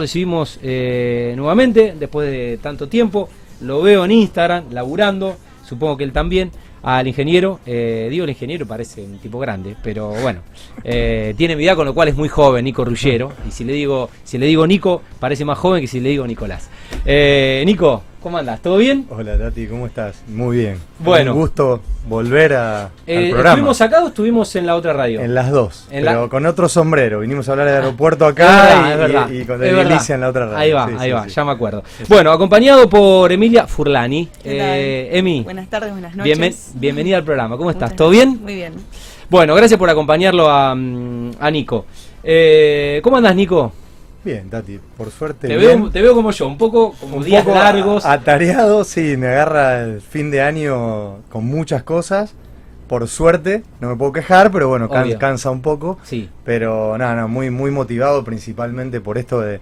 recibimos eh, nuevamente después de tanto tiempo. Lo veo en Instagram, laburando, supongo que él también, al ingeniero. Eh, digo el ingeniero, parece un tipo grande, pero bueno, eh, tiene mi con lo cual es muy joven, Nico Rullero. Y si le digo, si le digo Nico, parece más joven que si le digo Nicolás. Eh, Nico, ¿cómo andas? ¿Todo bien? Hola Tati, ¿cómo estás? Muy bien. Bueno. Un gusto volver a, Eh, al programa. ¿Estuvimos acá o estuvimos en la otra radio? En las dos, En pero la- con otro sombrero. Vinimos a hablar del aeropuerto Es acá verdad, y, es verdad, y- y con. Galicia en la otra radio. Ahí va, Sí, ahí sí, va, sí. ya me acuerdo. Bueno, acompañado por Emilia Furlani. ¿Qué tal? Eh, Emi, Buenas tardes, buenas noches. bienven- bienvenida al programa. ¿Cómo estás? ¿Todo bien? Muy bien. Bueno, gracias por acompañarlo a, mm, a Nico. Eh, ¿Cómo andas, Nico? Bien, Tati, por suerte. Te bien. veo, te veo como yo, un poco como Un días poco largos. Atareado, sí, me agarra el fin de año con muchas cosas. Por suerte, no me puedo quejar, pero bueno, can- cansa un poco. Sí, Pero nada, no, muy, muy motivado principalmente por esto de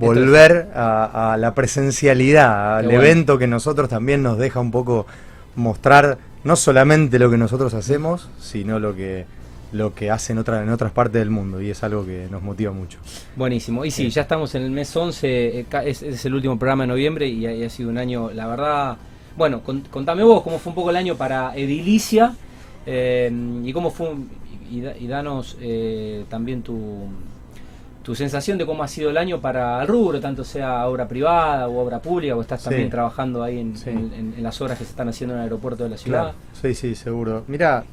volver a, a la presencialidad, al bueno. evento que nosotros también nos deja un poco mostrar no solamente lo que nosotros hacemos, sino lo que lo que hacen otra, en otras partes del mundo y es algo que nos motiva mucho. buenísimo. Y sí, Sí. ya estamos en el mes 11, eh, es, es el último programa de noviembre y ha, sido un año, la verdad... Bueno, con- contame vos cómo fue un poco el año para Edilicia eh, y cómo fue, y, da- y danos eh, también tu, tu sensación de cómo ha sido el año para el rubro, tanto sea obra privada o obra pública, o estás Sí. también trabajando ahí en, Sí. en- en- en las obras que se están haciendo en el aeropuerto de la ciudad. Sí, sí, seguro. Mira,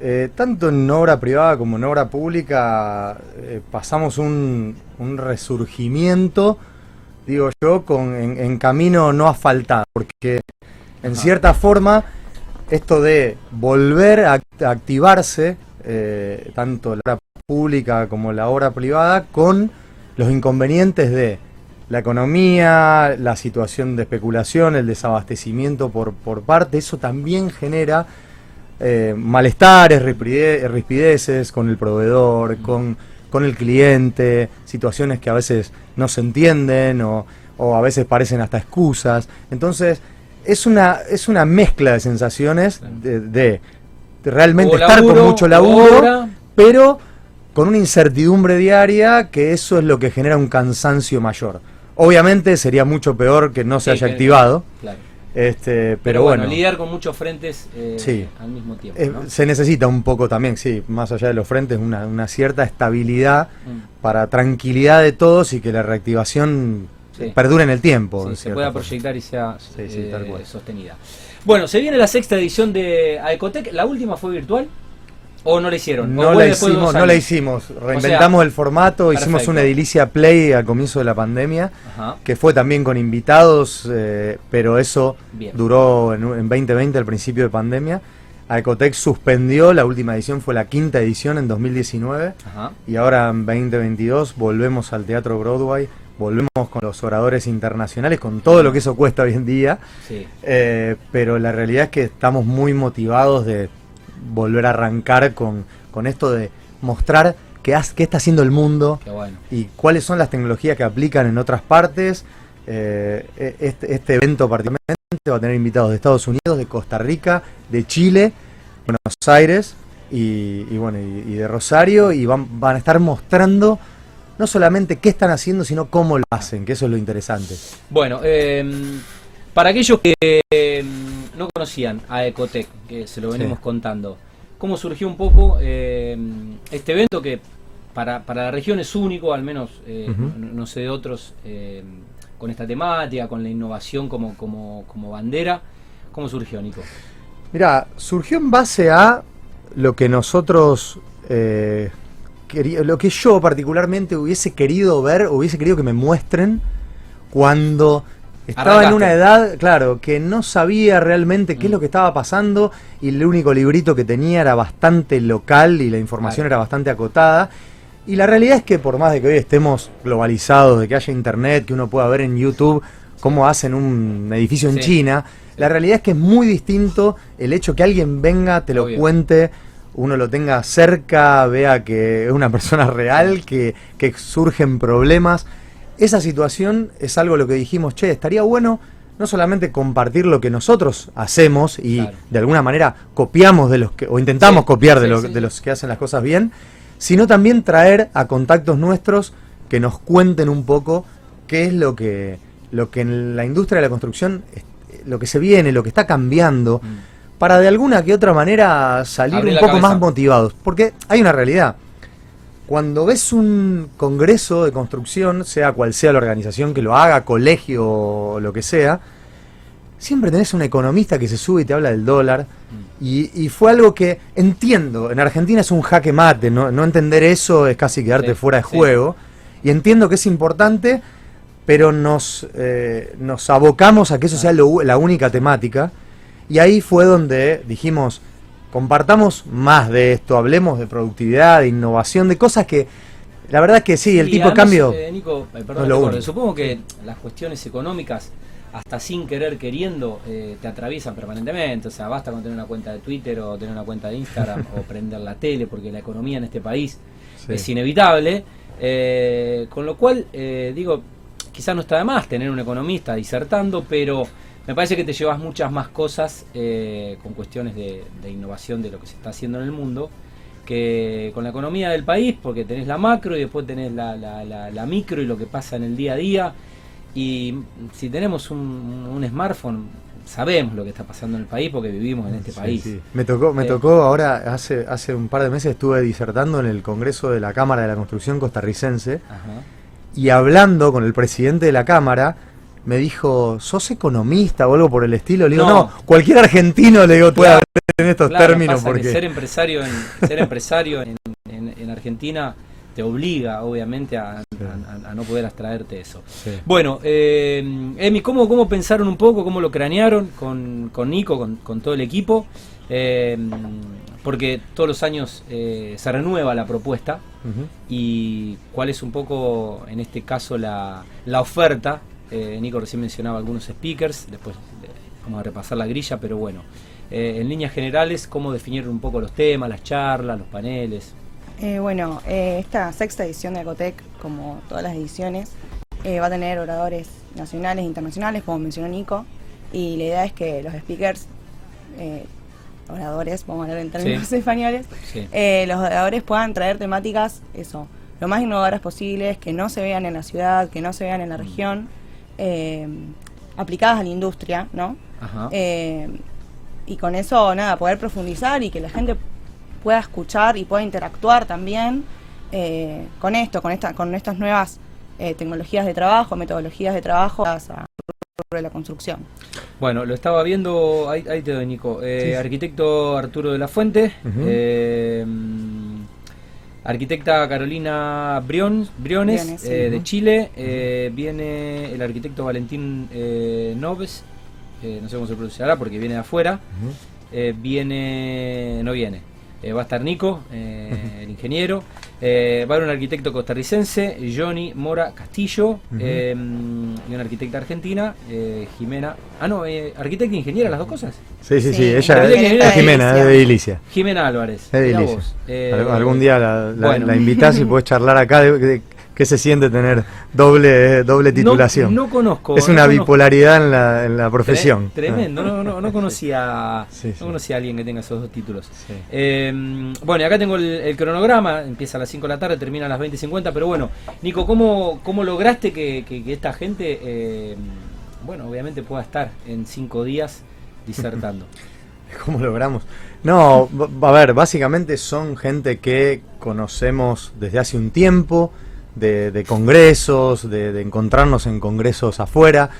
eh, tanto en obra privada como en obra pública eh, pasamos un, un resurgimiento, digo yo, con, en, en camino no asfaltado, porque en Ajá. cierta forma esto de volver a activarse, eh, tanto la obra pública como la obra privada, con los inconvenientes de la economía, la situación de especulación, el desabastecimiento por, por parte, eso también genera eh, malestares, rispideces con el proveedor, con, con el cliente, situaciones que a veces no se entienden o, o a veces parecen hasta excusas. Entonces, es una, es una mezcla de sensaciones de, de- realmente estar con mucho laburo, obra. pero con una incertidumbre diaria que eso es lo que genera un cansancio mayor. Obviamente sería mucho peor que no se Sí, haya que- activado, Claro. Este, pero, Pero, bueno, bueno, lidiar con muchos frentes eh, Sí. al mismo tiempo. eh, ¿no? se necesita un poco también, sí, más allá de los frentes, una, una cierta estabilidad Mm. para tranquilidad de todos y que la reactivación Sí. perdure en el tiempo. Sí, se pueda forma. proyectar y sea eh, sostenida. Bueno, se viene la sexta edición de Aecotec. ¿La última fue virtual? ¿O no la hicieron? ¿O No la, hicimos, no la hicimos, reinventamos el formato, hicimos una edilicia play al comienzo de la pandemia, Ajá. que fue también con invitados, eh, pero eso Bien. duró en, un- en 2020, al principio de pandemia. Aecotec suspendió, la última edición fue la quinta edición en 2019, Ajá. y ahora en 2022 volvemos al Teatro Broadway, volvemos con los oradores internacionales, con todo lo que eso cuesta hoy en día, Sí. eh, pero la realidad es que estamos muy motivados de volver a arrancar con, con esto de mostrar qué, haz- qué está haciendo el mundo bueno. y cuáles son las tecnologías que aplican en otras partes. Eh, e- este, este evento particularmente va a tener invitados de Estados Unidos, de Costa Rica, de Chile, Buenos Aires y, y bueno y, y de Rosario y van, van a estar mostrando no solamente qué están haciendo, sino cómo lo hacen, que eso es lo interesante. Bueno, eh, para aquellos que eh, no conocían a Ecotec, que se lo venimos Sí. contando, ¿cómo surgió un poco eh, este evento que para, para la región es único, al menos eh, no, no sé de otros, eh, con esta temática, con la innovación como, como, como bandera? ¿Cómo surgió, Nico? Mira, surgió en base a lo que nosotros, lo que yo particularmente hubiese querido ver, hubiese querido que me muestren cuando estaba en una edad, claro, que no sabía realmente qué es Mm. lo que estaba pasando y el único librito que tenía era bastante local y la información Claro. era bastante acotada. Y la realidad es que por más de que hoy estemos globalizados, de que haya internet, que uno pueda ver en YouTube cómo hacen un edificio en Sí. China, la realidad es que es muy distinto el hecho que alguien venga, te lo Obvio. cuente, uno lo tenga cerca, vea que es una persona real, que, que surgen problemas. Esa situación es algo lo que dijimos, che, estaría bueno no solamente compartir lo que nosotros hacemos y Claro. de alguna manera copiamos de los que, o intentamos Sí, copiar de, sí, lo- sí, de los que hacen las cosas bien, sino también traer a contactos nuestros que nos cuenten un poco qué es lo que, lo que en la industria de la construcción, lo que se viene, lo que está cambiando, mm. para de alguna que otra manera salir un poco más motivados. Porque hay una realidad. Cuando ves un congreso de construcción, sea cual sea la organización que lo haga, colegio o lo que sea, siempre tenés un economista que se sube y te habla del dólar. Mm. Y, fue algo que entiendo, en Argentina es un jaque mate, no, entender eso es casi quedarte fuera de juego. Y entiendo que es importante, pero nos, eh, nos abocamos a que eso sea la única temática. Y ahí fue donde dijimos, compartamos más de esto, hablemos de productividad, de innovación, de cosas que la verdad es que sí, el tipo de cambio... Eh, Nico, eh, perdón, supongo que las cuestiones económicas, hasta sin querer queriendo, eh, te atraviesan permanentemente. O sea, basta con tener una cuenta de Twitter o tener una cuenta de Instagram o prender la tele, porque la economía en este país es inevitable. con lo cual, digo, quizás no está de más tener un economista disertando, pero me parece que te llevas muchas más cosas eh, con cuestiones de, innovación de lo que se está haciendo en el mundo que con la economía del país, porque tenés la macro y después tenés la, micro y lo que pasa en el día a día. Y si tenemos un, smartphone, sabemos lo que está pasando en el país porque vivimos en este país. Me tocó, me eh, tocó ahora, hace, hace un par de meses estuve disertando en el Congreso de la Cámara de la Construcción costarricense y hablando con el presidente de la Cámara me dijo, ¿sos economista o algo por el estilo? Le digo, no, cualquier argentino le digo, puede hablar en estos términos. Porque... ser empresario, en, ser empresario en, Argentina te obliga, obviamente, a, no poder abstraerte eso. Bueno, eh, Emi, ¿cómo, ¿cómo pensaron un poco, cómo lo cranearon con, con Nico, con, todo el equipo? Eh, porque todos los años eh, se renueva la propuesta y cuál es un poco, en este caso, la, la oferta. Eh, Nico recién mencionaba algunos speakers, después eh, vamos a repasar la grilla, pero bueno, eh, en líneas generales, ¿cómo definir un poco los temas, las charlas, los paneles? bueno, esta sexta edición de Ecotec, como todas las ediciones, va a tener oradores nacionales e internacionales, como mencionó Nico, y la idea es que los speakers oradores, vamos a hablar en términos españoles, los oradores puedan traer temáticas, eso, lo más innovadoras posibles, que no se vean en la ciudad, que no se vean en la mm. región, eh, aplicadas a la industria, ¿no? Eh, y con eso, nada, poder profundizar y que la gente pueda escuchar y pueda interactuar también eh, con esto, con, esta, con estas nuevas tecnologías de trabajo, metodologías de trabajo sobre la construcción. Bueno, lo estaba viendo, ahí, te doy, Nico. Arquitecto Arturo de la Fuente. Arquitecta Carolina Briones, eh, de Chile. Eh, viene el arquitecto Valentín eh, Noves, no sé cómo se pronunciará porque viene de afuera. viene, no viene. Va a estar Nico, el ingeniero. va a haber un arquitecto costarricense, Johnny Mora Castillo, y una arquitecta argentina, Jimena. Ah, no, arquitecta e ingeniera, las dos cosas. Sí, sí, sí, ella es, Jimena, es de Ilicia. Jimena Álvarez. Es de Ilicia. Eh, algún día la, la, invitás y podés charlar acá de, qué se siente tener doble doble titulación. No, conozco. Es una bipolaridad en la, en la profesión. Tremendo, no, no, no conocía no conocía a alguien que tenga esos dos títulos. Em, bueno, y acá tengo el, cronograma, empieza a las 5 de la tarde, termina a las 20.50, pero bueno, Nico, ¿cómo, cómo lograste que, que, esta gente, em, bueno, obviamente pueda estar en 5 días disertando. ¿Cómo logramos? No, a ver, básicamente son gente que conocemos desde hace un tiempo, de, congresos, de, encontrarnos en congresos afuera.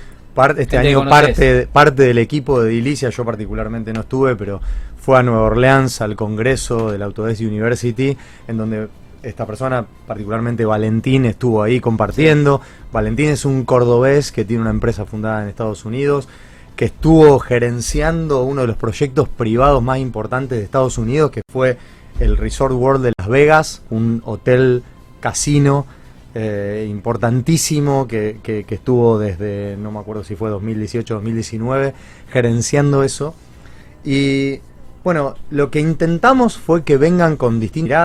este año parte, parte del equipo de Dilicia, yo particularmente no estuve, pero fue a Nueva Orleans al congreso de la Autodesk University, en donde esta persona, particularmente Valentín, estuvo ahí compartiendo. Valentín es un cordobés que tiene una empresa fundada en Estados Unidos que estuvo gerenciando uno de los proyectos privados más importantes de Estados Unidos, que fue el Resort World de Las Vegas, un hotel casino eh, importantísimo que, que, estuvo desde, no me acuerdo si fue 2018 2019, gerenciando eso. Y bueno, lo que intentamos fue que vengan con distintas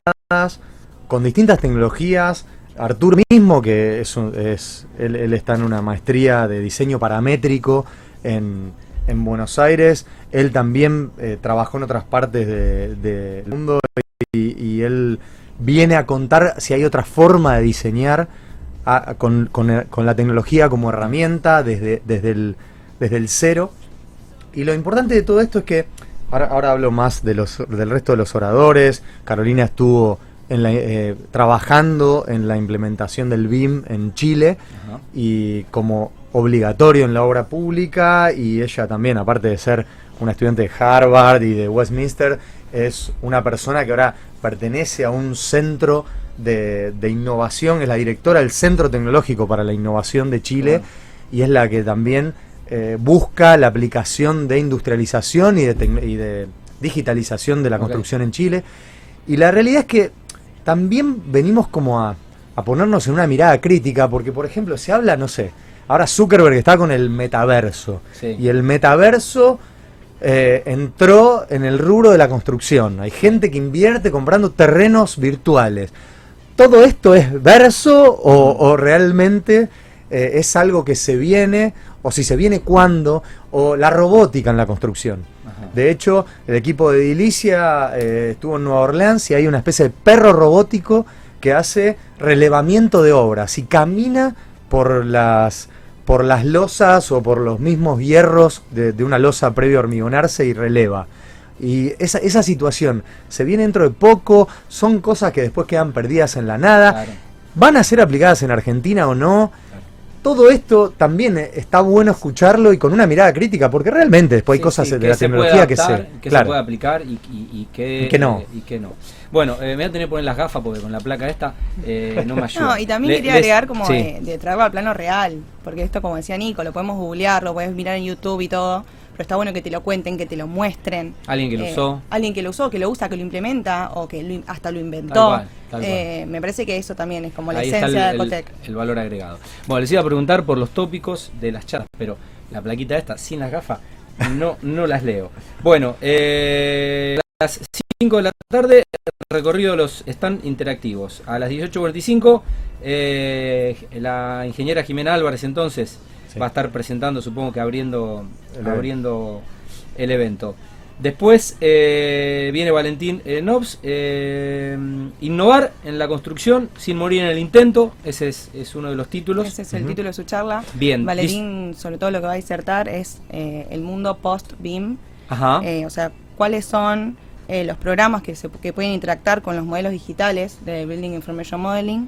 con distintas tecnologías. Artur mismo, que es, es él, está en una maestría de diseño paramétrico, en, en Buenos Aires. Él también eh, trabajó en otras partes del de, mundo y, él viene a contar si hay otra forma de diseñar con, la tecnología como herramienta desde, desde, el, desde el cero. Y lo importante de todo esto es que, ahora, ahora hablo más de los, del resto de los oradores, Carolina estuvo en la, eh, trabajando en la implementación del BIM en Chile y como obligatorio en la obra pública. Y ella también, aparte de ser una estudiante de Harvard y de Westminster, es una persona que ahora pertenece a un centro de, innovación, es la directora del Centro Tecnológico para la Innovación de Chile y es la que también eh, busca la aplicación de industrialización y de, digitalización de la construcción en Chile. Y la realidad es que también venimos como a, ponernos en una mirada crítica, porque por ejemplo se habla, no sé, ahora Zuckerberg está con el metaverso, y el metaverso eh, entró en el rubro de la construcción. Hay gente que invierte comprando terrenos virtuales. ¿Todo esto es verso o, realmente eh, es algo que se viene, o si se viene cuándo, o la robótica en la construcción? De hecho, el equipo de Dilicia eh, estuvo en Nueva Orleans y hay una especie de perro robótico que hace relevamiento de obras y camina por las por las losas o por los mismos hierros de, una losa previo a hormigonarse y releva. Y esa, esa situación se viene dentro de poco, son cosas que después quedan perdidas en la nada. ¿Van a ser aplicadas en Argentina o no? todo esto también eh, está bueno escucharlo y con una mirada crítica, porque realmente después hay cosas de la tecnología que se, que se puede aplicar y, y, que, no. y que no. Bueno, eh, me voy a tener que poner las gafas porque con la placa esta eh, no me ayuda. No, y también quería agregar como de, traerlo al plano real, porque esto, como decía Nico, lo podemos googlear, lo puedes mirar en YouTube y todo pero está bueno que te lo cuenten, que te lo muestren. Alguien que lo usó. Alguien que lo usó, que lo usa, que lo implementa o que hasta lo inventó. Eh, me parece que eso también es como la esencia de Ecotec. El, valor agregado. Bueno, les iba a preguntar por los tópicos de las charlas, pero la plaquita esta, sin las gafas, no, no las leo. Bueno, eh, a las 5 de la tarde, recorrido los stand interactivos. A las 18.45, eh, la ingeniera Jimena Álvarez entonces va a estar presentando, supongo que abriendo, abriendo el evento. Después eh, viene Valentín eh, Nobs, eh, innovar en la construcción sin morir en el intento, ese es, uno de los títulos. Ese es el título de su charla. Bien. Valentín, sobre todo lo que va a disertar es el mundo post-BIM, o sea, cuáles son los programas que, se, que pueden interactuar con los modelos digitales de Building Information Modeling.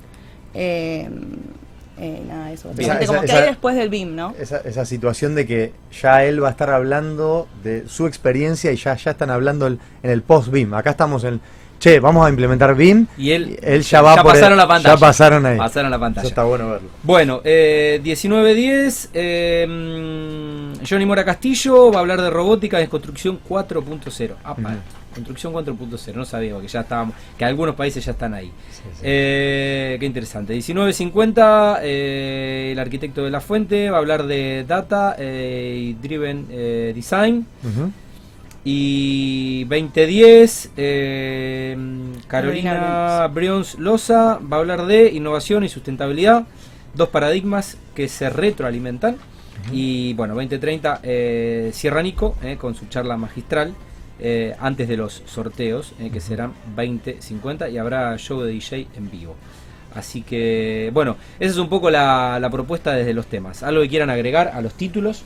Eh, nada, eso. como que hay después del BIM, ¿no? Esa, situación de que ya él va a estar hablando de su experiencia y ya, ya están hablando en el post-BIM. Acá estamos en. Che, vamos a implementar BIM. Y él, él ya va ya pasaron la pantalla. Ya pasaron ahí. Pasaron la pantalla. está bueno verlo. Bueno, eh, 19.10. Eh, mm, Johnny Mora Castillo va a hablar de robótica de construcción 4.0. Ah, Construcción 4.0, no sabía que ya estábamos, que algunos países ya están ahí. Eh, qué interesante. 19.50, eh, el arquitecto de la fuente va a hablar de data eh, y driven design. Y 2010, Carolina Brions Loza va a hablar de innovación y sustentabilidad, dos paradigmas que se retroalimentan. Y bueno, 2030, Sierra Nico con su charla magistral. Eh, antes de los sorteos, eh, que serán 20.50 y habrá show de DJ en vivo. Así que, bueno, esa es un poco la, propuesta desde los temas. ¿Algo que quieran agregar a los títulos?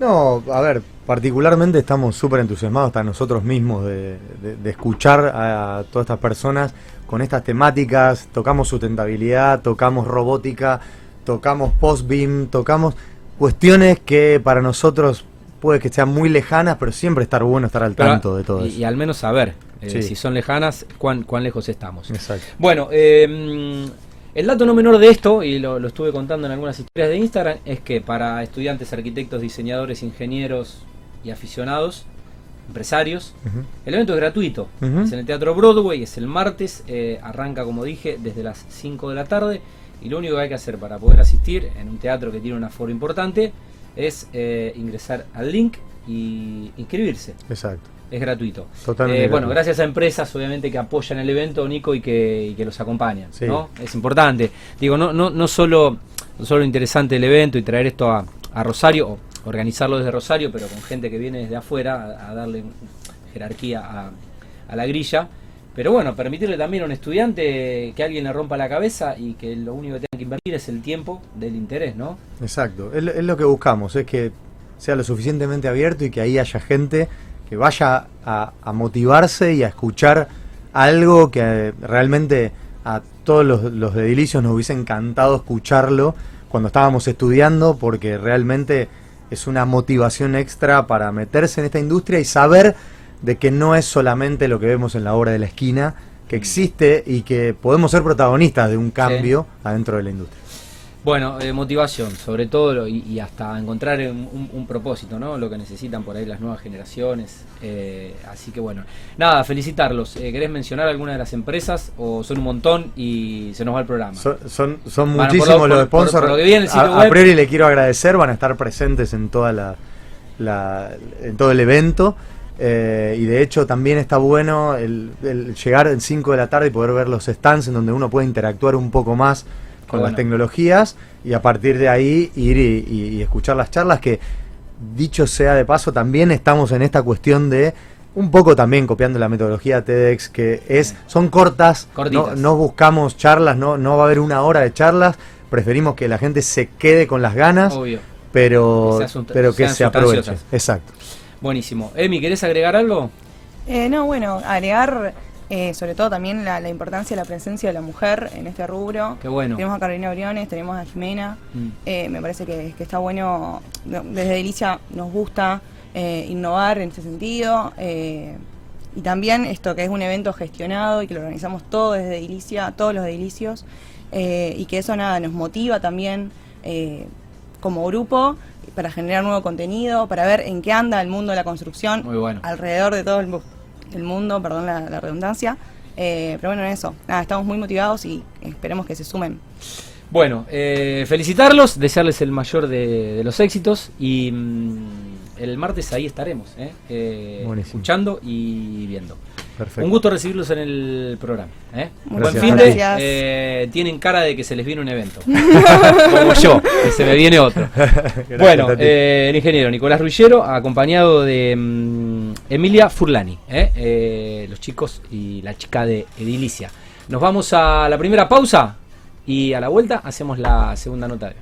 No, a ver, particularmente estamos súper entusiasmados hasta nosotros mismos de, escuchar a todas estas personas con estas temáticas. Tocamos sustentabilidad, tocamos robótica, tocamos post-beam, tocamos cuestiones que para nosotros puede que sean muy lejanas, pero siempre estar bueno estar al tanto de todo y, eso. Y al menos saber eh, si son lejanas, cuán, cuán lejos estamos. Exacto. Bueno, em, el dato no menor de esto, y lo, estuve contando en algunas historias de Instagram, es que para estudiantes, arquitectos, diseñadores, ingenieros y aficionados, empresarios, el evento es gratuito. Es en el Teatro Broadway, es el martes, eh, arranca como dije desde las 5 de la tarde. Y lo único que hay que hacer para poder asistir en un teatro que tiene un aforo importante es eh, ingresar al link y inscribirse. Exacto. Es gratuito. Totalmente. Eh, bueno, gracias a empresas obviamente que apoyan el evento, Nico, y que, los acompañan. ¿no? Es importante. Digo, no, no, no, solo, solo interesante el evento y traer esto a, Rosario, o organizarlo desde Rosario, pero con gente que viene desde afuera a, darle jerarquía a, a la grilla Pero bueno, permitirle también a un estudiante que alguien le rompa la cabeza y que lo único que tenga que invertir es el tiempo del interés, ¿no? Exacto, es, lo que buscamos, es que sea lo suficientemente abierto y que ahí haya gente que vaya a, motivarse y a escuchar algo que realmente a todos los, los nos hubiese encantado escucharlo cuando estábamos estudiando, porque realmente es una motivación extra para meterse en esta industria y saber de que no es solamente lo que vemos en la obra de la esquina, que existe y que podemos ser protagonistas de un cambio adentro de la industria. Bueno, eh, motivación, sobre todo, y, hasta encontrar un, propósito, ¿no? Lo que necesitan por ahí las nuevas generaciones. Eh, así que bueno, nada, felicitarlos. Eh, ¿Querés mencionar alguna de las empresas o son un montón y se nos va el programa? Son, son, muchísimos los sponsors. a, a, priori le quiero agradecer, van a estar presentes en toda la, en todo el evento. Y de hecho también está bueno el, el llegar en 5 de la tarde y poder ver los stands en donde uno puede interactuar un poco más con las tecnologías y a partir de ahí ir y, escuchar las charlas que dicho sea de paso también estamos en esta cuestión de un poco también copiando la metodología TEDx que es son cortas no, buscamos charlas no no va a haber una hora de charlas preferimos que la gente se quede con las ganas pero que pero que se aproveche. exacto buenísimo Emi querés agregar algo eh, no bueno agregar eh, sobre todo también la, importancia de la presencia de la mujer en este rubro. Qué bueno. Tenemos a Carolina Briones, tenemos a Jimena. Mm. Eh, me parece que, está bueno. Desde Delicia nos gusta eh, innovar en ese sentido. y también esto que es un evento gestionado y que lo organizamos todo desde Delicia, todos los delicios. y que eso nada nos motiva también como grupo para generar nuevo contenido, para ver en qué anda el mundo de la construcción alrededor de todo el mundo el mundo, perdón la, redundancia. Eh, pero bueno, en eso, nada, estamos muy motivados y esperemos que se sumen. Bueno, eh, felicitarlos, desearles el mayor de, los éxitos y mm, el martes ahí estaremos, ¿eh? escuchando y viendo. Un gusto recibirlos en el programa. Buen fin de. tienen cara de que se les viene un evento. Como yo, que se me viene otro. bueno, el ingeniero Nicolás Rullero, acompañado de. Mm, Emilia Furlani, ¿eh? Eh, los chicos y la chica de Edilicia. Nos vamos a la primera pausa y a la vuelta hacemos la segunda nota.